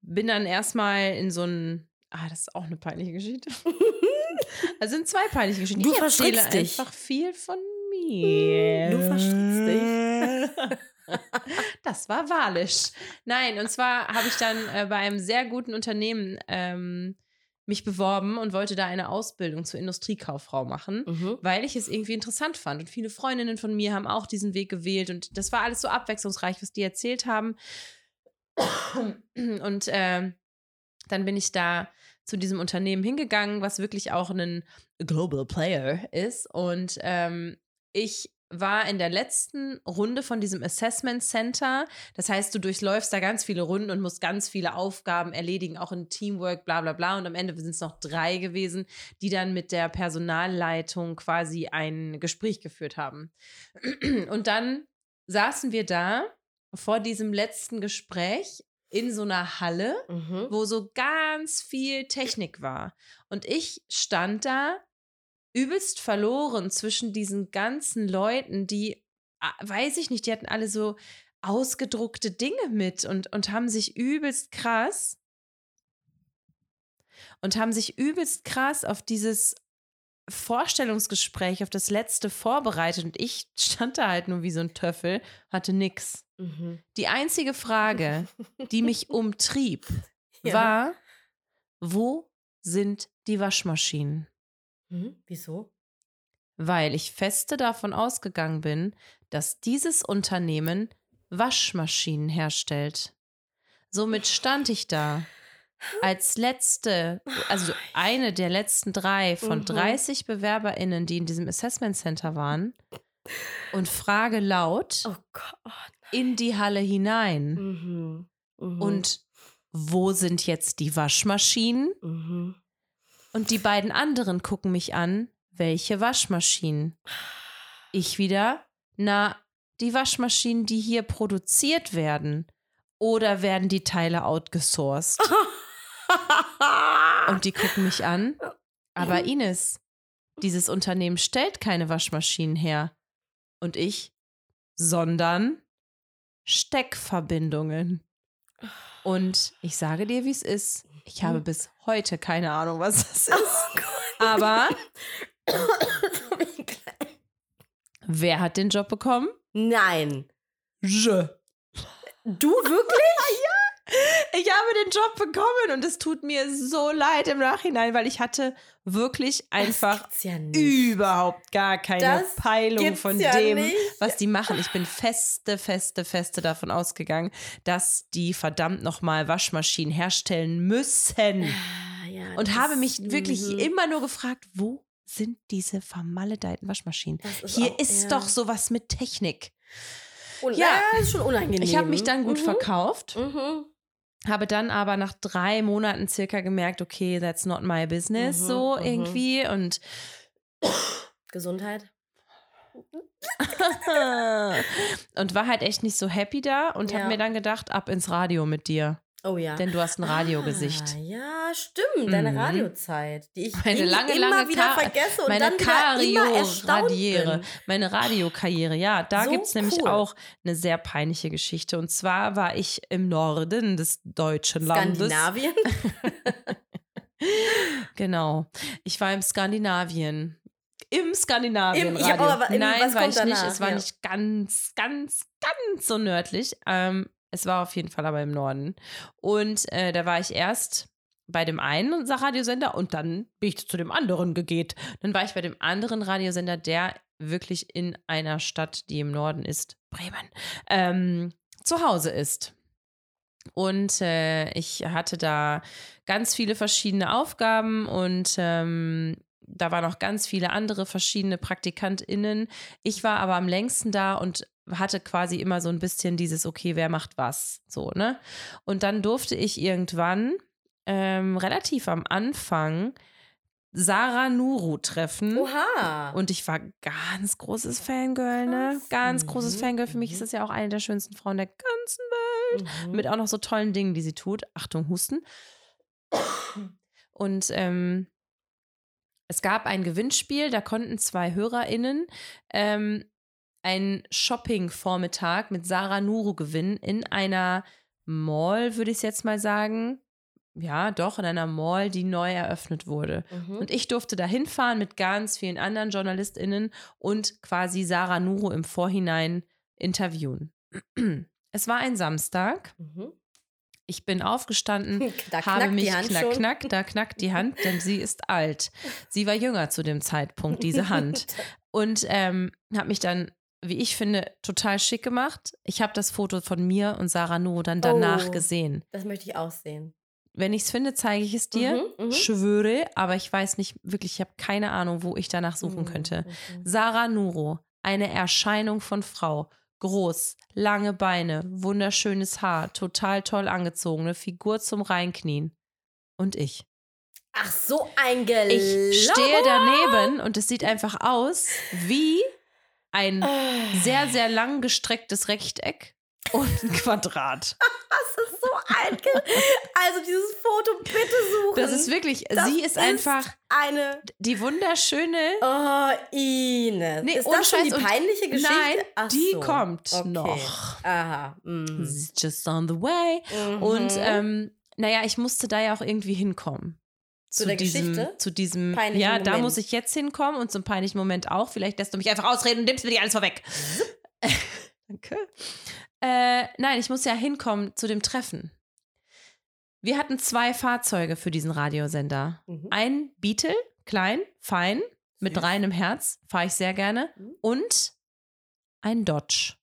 bin dann erstmal in so ein, ah, das ist auch eine peinliche Geschichte. Also sind zwei peinliche Geschichten. Du ich erzähle dich. einfach viel von mir. Du verstrickst dich. Das war wahrlich. Nein, und zwar habe ich dann äh, bei einem sehr guten Unternehmen ähm, mich beworben und wollte da eine Ausbildung zur Industriekauffrau machen, Mhm. weil ich es irgendwie interessant fand. Und viele Freundinnen von mir haben auch diesen Weg gewählt und das war alles so abwechslungsreich, was die erzählt haben. Und ähm, dann bin ich da zu diesem Unternehmen hingegangen, was wirklich auch ein Global Player ist. Und ähm, ich war in der letzten Runde von diesem Assessment Center. Das heißt, du durchläufst da ganz viele Runden und musst ganz viele Aufgaben erledigen, auch in Teamwork, bla bla bla. Und am Ende sind es noch drei gewesen, die dann mit der Personalleitung quasi ein Gespräch geführt haben. Und dann saßen wir da vor diesem letzten Gespräch in so einer Halle Mhm. wo so ganz viel Technik war. Und ich stand da übelst verloren zwischen diesen ganzen Leuten, die, ah, weiß ich nicht, die hatten alle so ausgedruckte Dinge mit und, und haben sich übelst krass und haben sich übelst krass auf dieses Vorstellungsgespräch, auf das letzte vorbereitet. Und ich stand da halt nur wie so ein Töffel, hatte nix. Mhm. Die einzige Frage, die mich umtrieb, Ja. war, wo sind die Waschmaschinen? Mhm. Wieso? Weil ich feste davon ausgegangen bin, dass dieses Unternehmen Waschmaschinen herstellt. Somit stand ich da als letzte, also eine der letzten drei von Mhm. 30 BewerberInnen, die in diesem Assessment Center waren, und frage laut Oh Gott. in die Halle hinein. Mhm. Mhm. Und wo sind jetzt die Waschmaschinen? Mhm. Und die beiden anderen gucken mich an, welche Waschmaschinen? Ich wieder, na, die Waschmaschinen, die hier produziert werden. Oder werden die Teile outgesourced? Und die gucken mich an. Aber Ines, dieses Unternehmen stellt keine Waschmaschinen her. Und ich, sondern Steckverbindungen. Und ich sage dir, wie es ist. Ich habe bis heute keine Ahnung, was das ist. oh. Aber wer hat den Job bekommen? Nein. Je. Du wirklich? Ich habe den Job bekommen und es tut mir so leid im Nachhinein, weil ich hatte wirklich einfach ja überhaupt gar keine Das Peilung von ja dem, nicht. was die machen. Ich bin feste, feste, feste davon ausgegangen, dass die verdammt nochmal Waschmaschinen herstellen müssen. Ah, ja, Und habe mich wirklich mhm. immer nur gefragt, wo sind diese vermaledeiten Waschmaschinen? Ist Hier auch- ist doch sowas mit Technik. Und, Ja. ja, ist schon unangenehm. Ich habe mich dann gut mhm. verkauft, Mhm. Habe dann aber nach drei Monaten circa gemerkt, okay, that's not my business, Mhm, so mhm. irgendwie. Und, Gesundheit. und war halt echt nicht so happy da und Ja. habe mir dann gedacht, ab ins Radio mit dir. Oh ja. Denn du hast ein Radiogesicht. Ah, ja, stimmt. Deine Mhm. Radiozeit, die ich Meine lange, immer lange wieder vergesse und meine dann wieder immer erstaunt bin. meine Radiokarriere, ja, da So gibt es nämlich cool. auch eine sehr peinliche Geschichte. Und zwar war ich im Norden des deutschen Landes. Skandinavien. Genau. Ich war im Skandinavien. Im Skandinavien. Im- ja, aber im- Nein, war ich nicht. danach? Es war Ja. nicht ganz, ganz, ganz so nördlich. Ähm, es war auf jeden Fall aber im Norden. Und äh, da war ich erst bei dem einen Radiosender und dann bin ich zu dem anderen gegeht. Dann war ich bei dem anderen Radiosender, der wirklich in einer Stadt, die im Norden ist, Bremen, ähm, zu Hause ist. Und äh, ich hatte da ganz viele verschiedene Aufgaben und ähm, da waren noch ganz viele andere verschiedene PraktikantInnen. Ich war aber am längsten da und hatte quasi immer so ein bisschen dieses, okay, wer macht was? So, ne? Und dann durfte ich irgendwann ähm, relativ am Anfang Sarah Nuru treffen. Oha. Und ich war ganz großes Fangirl, ne? Ganz großes Mhm. Fangirl. Für mich Mhm. ist das ja auch eine der schönsten Frauen der ganzen Welt Mhm. mit auch noch so tollen Dingen, die sie tut. Achtung, Husten. Und ähm, es gab ein Gewinnspiel, da konnten zwei HörerInnen ähm, einen Shopping-Vormittag mit Sarah Nuru gewinnen in einer Mall, würde ich jetzt mal sagen. Ja, doch, in einer Mall, die neu eröffnet wurde. Mhm. Und ich durfte da hinfahren mit ganz vielen anderen JournalistInnen und quasi Sarah Nuru im Vorhinein interviewen. Es war ein Samstag. Mhm. Ich bin aufgestanden, Da habe mich knack, knack, da knackt die Hand, denn sie ist alt. Sie war jünger zu dem Zeitpunkt, diese Hand. Und ähm, habe mich dann, wie ich finde, total schick gemacht. Ich habe das Foto von mir und Sarah Nuro dann danach Oh. gesehen. Das möchte ich auch sehen. Wenn ich es finde, zeige ich es dir. Mhm, mhm. Schwöre, aber ich weiß nicht wirklich, ich habe keine Ahnung, wo ich danach suchen Mhm, könnte. mhm. Sarah Nuro, eine Erscheinung von Frau. Groß, lange Beine, wunderschönes Haar, total toll angezogen, eine Figur zum Reinknien. Und ich. Ach, so ein Gelobe. Ich stehe daneben und es sieht einfach aus wie ein sehr, sehr lang gestrecktes Rechteck und ein Quadrat. Das ist so Ge Also dieses Foto bitte suchen. Das ist wirklich, Das sie ist einfach eine. die wunderschöne. Oh, Ines. Nee, ist das schon die peinliche Geschichte? Nein, Ach die so. kommt okay. noch. Aha. It's just on the way. Mhm. Und ähm, naja, ich musste da ja auch irgendwie hinkommen. Zu der diesem, Geschichte? Zu diesem, Peinlichen ja, da Moment. muss ich jetzt hinkommen und zum peinlichen Moment auch. Vielleicht lässt du mich einfach ausreden und nimmst mir die alles vorweg. Danke. Äh, nein, ich muss ja hinkommen zu dem Treffen. Wir hatten zwei Fahrzeuge für diesen Radiosender. Mhm. Ein Beetle, klein, fein, mit Süß. reinem Herz, fahre ich sehr gerne. Mhm. Und ein Dodge.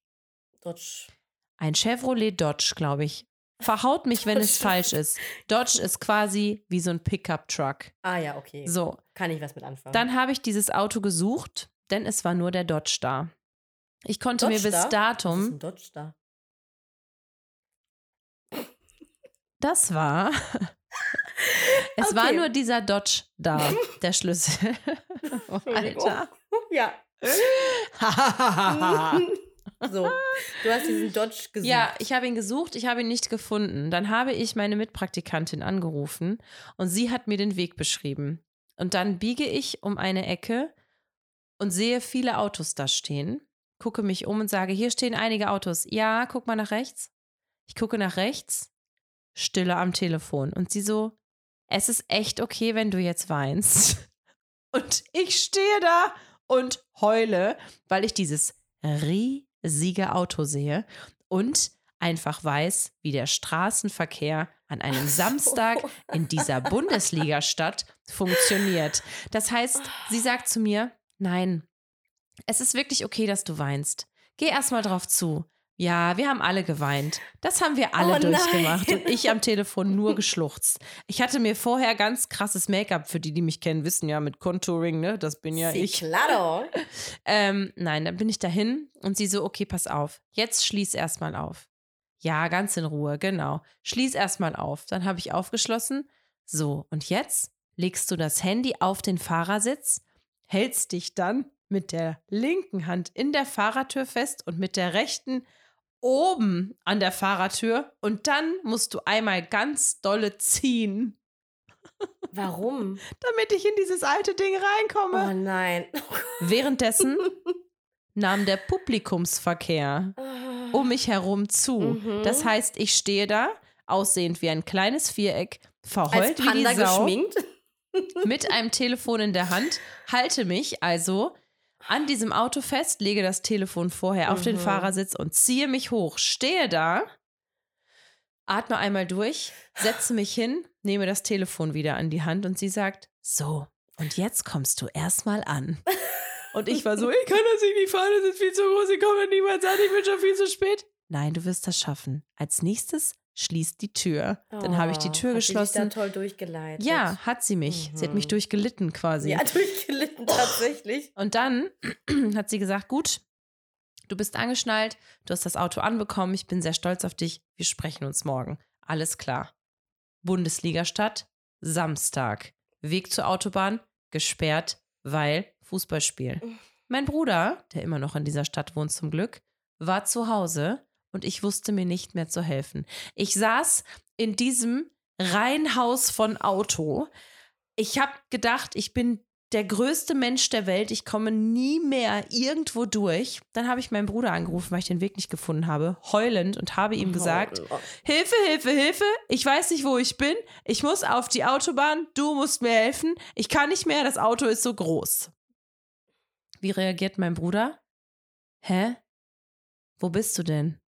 Dodge. Ein Chevrolet Dodge, glaube ich. Verhaut mich, wenn es falsch ist. Dodge ist quasi wie so ein Pickup-Truck. Ah ja, okay. So, Kann ich was mit anfangen. dann habe ich dieses Auto gesucht, denn es war nur der Dodge da. Ich konnte Dodge mir bis da? Was ist Datum, ein Dodge da? das war, es war Okay. nur dieser Dodge da, der Schlüssel. Oh. Alter. Ja. So, du hast diesen Dodge gesucht. Ja, ich habe ihn gesucht, ich habe ihn nicht gefunden. Dann habe ich meine Mitpraktikantin angerufen und sie hat mir den Weg beschrieben. Und dann biege ich um eine Ecke und sehe viele Autos da stehen, gucke mich um und sage, hier stehen einige Autos. Ja, guck mal nach rechts. Ich gucke nach rechts, Stille am Telefon. Und sie so, es ist echt okay, wenn du jetzt weinst. Und ich stehe da und heule, weil ich dieses riesige Auto sehe und einfach weiß, wie der Straßenverkehr an einem Samstag in dieser Bundesliga-Stadt funktioniert. Das heißt, sie sagt zu mir, nein, es ist wirklich okay, dass du weinst. Geh erstmal drauf zu. Ja, wir haben alle geweint. Das haben wir alle Oh durchgemacht und ich am Telefon nur geschluchzt. Ich hatte mir vorher ganz krasses Make-up, für die, die mich kennen, wissen ja mit Contouring, ne? Das bin ja Sí, ich. claro. Ähm, nein, dann bin ich dahin und sie so, okay, pass auf. Jetzt schließ erstmal auf. Ja, ganz in Ruhe, genau. Schließ erstmal auf. Dann habe ich aufgeschlossen. So, und jetzt legst du das Handy auf den Fahrersitz, hältst dich dann mit der linken Hand in der Fahrertür fest und mit der rechten oben an der Fahrertür und dann musst du einmal ganz dolle ziehen, Warum? damit ich in dieses alte Ding reinkomme. Oh nein. Währenddessen nahm der Publikumsverkehr um mich herum zu. Mhm. Das heißt, ich stehe da, aussehend wie ein kleines Viereck, Als verheult wie die Panda Sau, geschminkt. mit einem Telefon in der Hand, halte mich also an diesem Auto fest, lege das Telefon vorher auf den Mhm. Fahrersitz und ziehe mich hoch, stehe da, atme einmal durch, setze mich hin, nehme das Telefon wieder an die Hand und sie sagt, so, und jetzt kommst du erstmal an. Und ich war so, ich kann das nicht fahren, das ist viel zu groß, ich komme niemals an, ich bin schon viel zu spät. Nein, du wirst das schaffen. Als nächstes schließt die Tür. Dann habe ich die Oh, Tür hat sie geschlossen. da toll durchgeleitet. Ja, hat sie mich. Sie hat mich Mhm. durchgelitten quasi. Ja, durchgelitten tatsächlich. Und dann hat sie gesagt, gut, du bist angeschnallt, du hast das Auto anbekommen, ich bin sehr stolz auf dich, wir sprechen uns morgen. Alles klar. Bundesliga-Stadt, Samstag. Weg zur Autobahn, gesperrt, weil Fußballspiel. Mein Bruder, der immer noch in dieser Stadt wohnt zum Glück, war zu Hause und ich wusste mir nicht mehr zu helfen. Ich saß in diesem Reihenhaus von Auto. Ich habe gedacht, ich bin der größte Mensch der Welt. Ich komme nie mehr irgendwo durch. Dann habe ich meinen Bruder angerufen, weil ich den Weg nicht gefunden habe, heulend und habe ihm gesagt, Oh, Hilfe, Hilfe, Hilfe, ich weiß nicht, wo ich bin. Ich muss auf die Autobahn, du musst mir helfen. Ich kann nicht mehr, das Auto ist so groß. Wie reagiert mein Bruder? Hä? Wo bist du denn?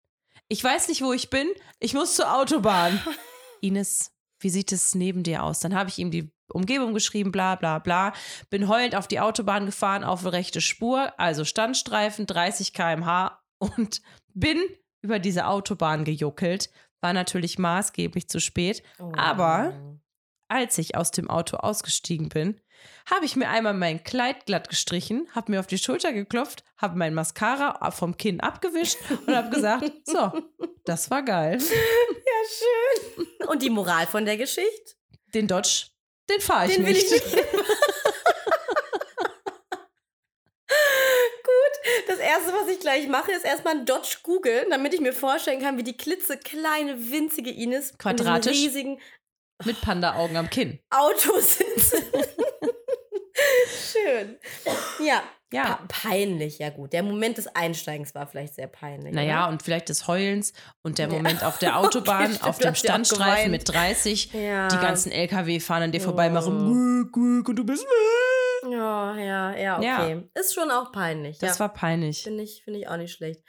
Ich weiß nicht, wo ich bin. Ich muss zur Autobahn. Ines, wie sieht es neben dir aus? Dann habe ich ihm die Umgebung geschrieben, bla bla bla. Bin heulend auf die Autobahn gefahren, auf eine rechte Spur, also Standstreifen, 30 km/h und bin über diese Autobahn gejuckelt. War natürlich maßgeblich zu spät. Oh. Aber als ich aus dem Auto ausgestiegen bin, habe ich mir einmal mein Kleid glatt gestrichen, habe mir auf die Schulter geklopft, habe mein Mascara vom Kinn abgewischt und habe gesagt, so, das war geil. Ja, schön. Und die Moral von der Geschichte? Den Dodge, den fahre ich Den will nicht. ich nicht. Gut, das erste, was ich gleich mache, ist erstmal einen Dodge googeln, damit ich mir vorstellen kann, wie die klitzekleine, winzige Ines in Quadratisch? riesigen Mit Panda-Augen am Kinn. Auto sitzt. Schön. Ja. Ja. Peinlich, ja gut. Der Moment des Einsteigens war vielleicht sehr peinlich. Naja, oder? und vielleicht des Heulens und der Ja. Moment auf der Autobahn, stimmt, auf dem ja Standstreifen mit 30, Ja. die ganzen LKW fahren an dir vorbei, Oh. machen und du bist Ja, ja, ja, Ja. okay. Ist schon auch peinlich. Das ja. war peinlich. Finde ich, finde ich auch nicht schlecht.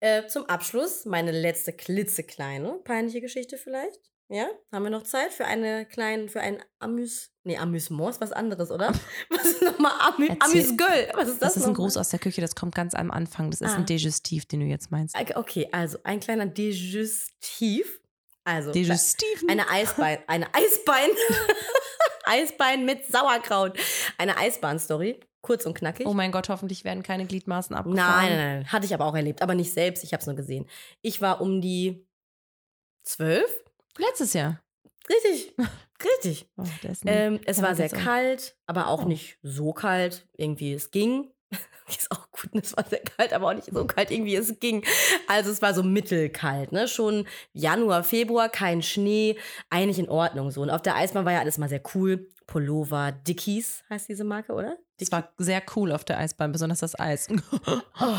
Äh, zum Abschluss meine letzte klitzekleine peinliche Geschichte vielleicht. Ja, haben wir noch Zeit für eine kleine, für ein Amüs, nee, Amüsement ist was anderes, oder? Was ist nochmal Amü. Amüsgöl? Was ist das? Das ist ein? Gruß aus der Küche, das kommt ganz am Anfang. Das ist Ah. ein Degestiv, den du jetzt meinst. Okay, also ein kleiner Degestiv. Also Degestiv. eine Eisbein, eine Eisbein, Eisbein mit Sauerkraut. Eine Eisbahn-Story, kurz und knackig. Oh mein Gott, hoffentlich werden keine Gliedmaßen abgefahren. Nein, nein, nein, hatte ich aber auch erlebt, aber nicht selbst, ich habe es nur gesehen. Ich war um die zwölf. Letztes Jahr. Richtig, richtig. Oh, Ähm, es war sehr kalt, aber auch Oh. nicht so kalt. Irgendwie, es ging. Ist auch gut, es war sehr kalt, aber auch nicht so kalt, irgendwie es ging. Also es war so mittelkalt, ne? Schon Januar, Februar, kein Schnee, eigentlich in Ordnung so. Und auf der Eisbahn war ja alles mal sehr cool. Pullover, Dickies heißt diese Marke, oder? Es war sehr cool auf der Eisbahn, besonders das Eis. Oh.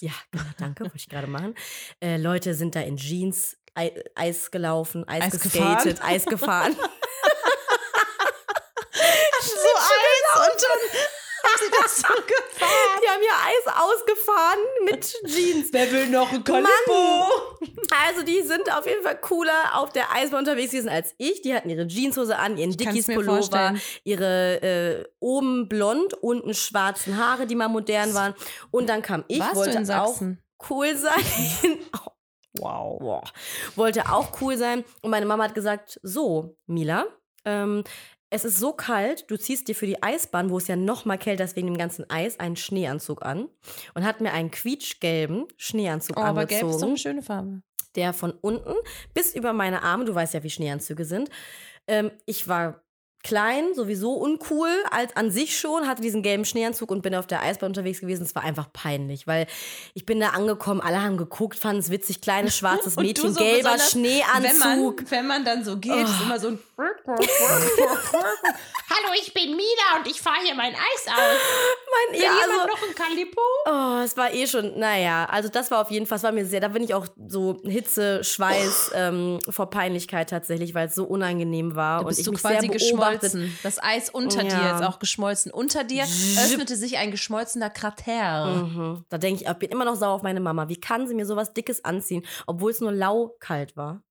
Ja, genau, danke, wollte ich gerade machen. Äh, Leute sind da in Jeans Eis gelaufen, Eis, Eis geskatet, Eis gefahren. so Eis und dann haben sie das so gefahren. Die haben ja Eis ausgefahren mit Jeans. Wer will noch ein Mann! Also die sind auf jeden Fall cooler auf der Eisbahn unterwegs gewesen als ich. Die hatten ihre Jeanshose an, ihren Dickies Pullover, vorstellen. ihre äh, oben blond, unten schwarzen Haare, die mal modern waren. Und dann kam ich, Warst wollte auch cool sein. Wow. Boah. Wollte auch cool sein. Und meine Mama hat gesagt: So, Mila, ähm, es ist so kalt, du ziehst dir für die Eisbahn, wo es ja noch mal kälter ist wegen dem ganzen Eis, einen Schneeanzug an. Und hat mir einen quietschgelben Schneeanzug Oh, aber gelb ist doch angezogen, eine schöne Farbe. der von unten bis über meine Arme, du weißt ja, wie Schneeanzüge sind. Ähm, ich war klein, sowieso uncool, als an sich schon, hatte diesen gelben Schneeanzug und bin auf der Eisbahn unterwegs gewesen. Es war einfach peinlich, weil ich bin da angekommen, alle haben geguckt, fanden es witzig, kleines schwarzes Mädchen, so gelber Schneeanzug. Wenn man, wenn man dann so geht, ist Oh. immer so ein. Hallo, ich bin Mina und ich fahre hier mein Eis aus. Mein, Will ja, also, noch ein Calippo? oh, es war eh schon, naja, also das war auf jeden Fall, es war mir sehr, da bin ich auch so Hitze, Schweiß ähm, vor Peinlichkeit tatsächlich, weil es so unangenehm war Da und bist ich du mich quasi geschmolzen. Das Eis unter dir Ja. ist auch geschmolzen. Unter dir öffnete sich ein geschmolzener Krater. Mhm. Da denke ich, ich bin immer noch sauer auf meine Mama. Wie kann sie mir sowas Dickes anziehen, obwohl es nur lau kalt war?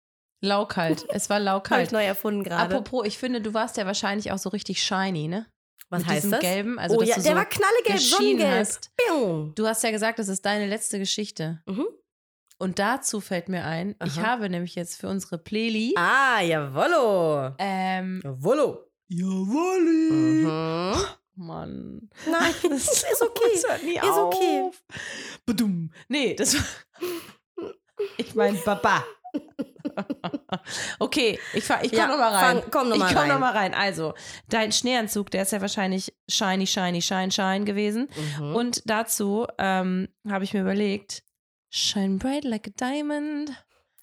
Laukalt. Es war Habe ich laukalt. neu erfunden gerade. Apropos, ich finde, du warst ja wahrscheinlich auch so richtig shiny, ne? Was Mit heißt diesem das? gelben. Also, oh ja, der so war knallegelb, sonnengelb. hast. Du hast ja gesagt, das ist deine letzte Geschichte. Mhm. Und dazu fällt mir ein, ich Aha. habe nämlich jetzt für unsere Playli Ah, jawollo. ähm, Jawollo. Jawolli. Mhm. Mann. Nein, Das ist okay. Das hört nie Ist auf. okay. Badum. Nee, das war. Ich meine, Baba. Okay, ich, fahr, ich komm Ja, noch mal rein. fang- komm noch ich mal komm rein. rein. Also, dein Schneeanzug, der ist ja wahrscheinlich shiny, shiny, shine, shine gewesen. Mhm. Und dazu ähm, habe ich mir überlegt, shine bright like a diamond.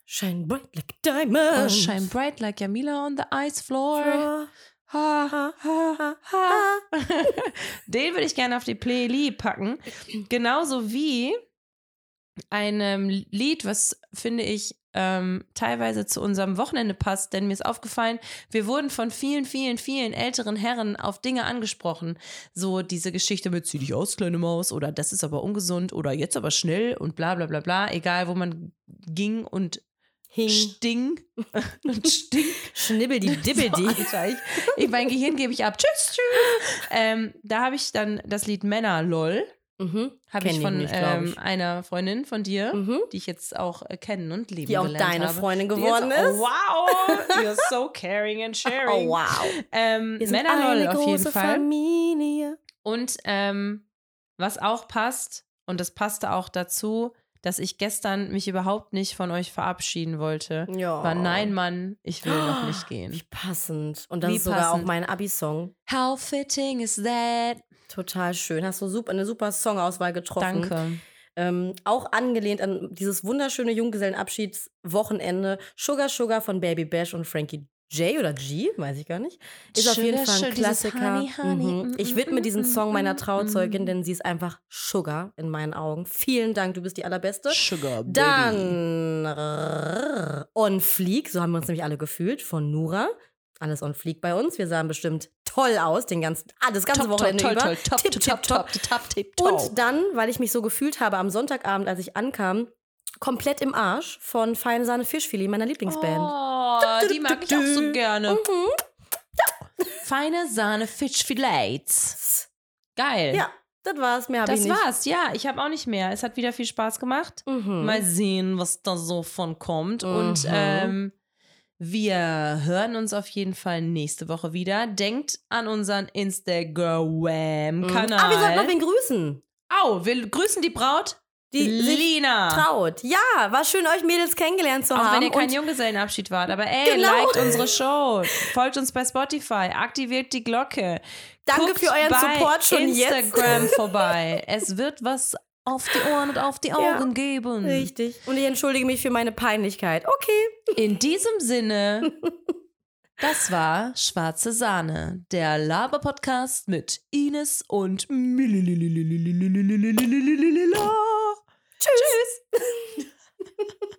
Shine bright like a diamond. Or shine bright like Yamila on the ice floor. Ha, ha, ha, ha. Den würde ich gerne auf die Playlist packen. Genauso wie einem Lied, was finde ich ähm, teilweise zu unserem Wochenende passt, denn mir ist aufgefallen, wir wurden von vielen, vielen, vielen älteren Herren auf Dinge angesprochen. So diese Geschichte mit zieh dich aus, kleine Maus, oder das ist aber ungesund, oder jetzt aber schnell und bla bla bla bla, egal wo man ging und Hing. sting und sting. Schnibbel die Dibbel die. So, ich, mein Gehirn gebe ich ab. Tschüss, tschüss. Ähm, da habe ich dann das Lied Männer LOL. Mhm. Habe ich ich von glaub ähm, ich. einer Freundin von dir, Mhm. die ich jetzt auch äh, kennen und lieben Die auch deine habe. Freundin geworden jetzt, ist. Oh, wow, you're so caring and sharing. Oh, wow. Ähm, Wir sind Männer LOL eine auf jeden große Fall. Familie. Und ähm, was auch passt, und das passte auch dazu, dass ich gestern mich überhaupt nicht von euch verabschieden wollte, Ja. war Nein, Mann, ich will noch nicht gehen. Wie passend. Und das Wie ist sogar auch mein Abi-Song. How fitting is that? Total schön. Hast du super, eine super Songauswahl getroffen. Danke. Ähm, auch angelehnt an dieses wunderschöne Junggesellenabschiedswochenende Sugar Sugar von Baby Bash und Frankie J oder G, weiß ich gar nicht. Ist auf jeden Sugar, Fall ein sugar, Klassiker. Honey, honey, Mhm. mm, Ich mm, widme mm, diesen Song meiner Trauzeugin, denn sie ist einfach Sugar in meinen Augen. Vielen Dank, du bist die allerbeste. Sugar, Baby. Dann rrrr, On Fleek, so haben wir uns nämlich alle gefühlt, von Nura. Alles on Fleek bei uns. Wir sahen bestimmt toll aus, den ganzen, ah, das ganze Top, top, Wochenende toll, über. toll, top, Tipp, top, top, top, top, tip, Und top. dann, weil ich mich so gefühlt habe am Sonntagabend, als ich ankam, komplett im Arsch von Feine Sahne Fischfilet, meiner Lieblingsband. Oh, die mag ich auch so gerne. Mhm. Feine Sahne Fish Fillets. Geil. Ja, das war's. Mehr habe ich Das nicht. war's, ja. Ich habe auch nicht mehr. Es hat wieder viel Spaß gemacht. Mhm. Mal sehen, was da so von kommt. Und Mhm. ähm, wir hören uns auf jeden Fall nächste Woche wieder. Denkt an unseren Instagram-Kanal. Ah, wir sollten noch wen grüßen. Au, wir grüßen die Braut. Die Lina. traut. Ja, war schön, euch Mädels kennengelernt zu Auch haben. wenn ihr kein Junggesellenabschied wart. Aber ey, Genau. liked unsere Show. Folgt uns bei Spotify. Aktiviert die Glocke. danke Guckt für euren Support schon Instagram vorbei. Es wird was auf die Ohren und auf die Augen ja, geben. Richtig. Und ich entschuldige mich für meine Peinlichkeit. Okay. In diesem Sinne, das war Schwarze Sahne, der Laber-Podcast mit Ines und Tschüss. Tschüss.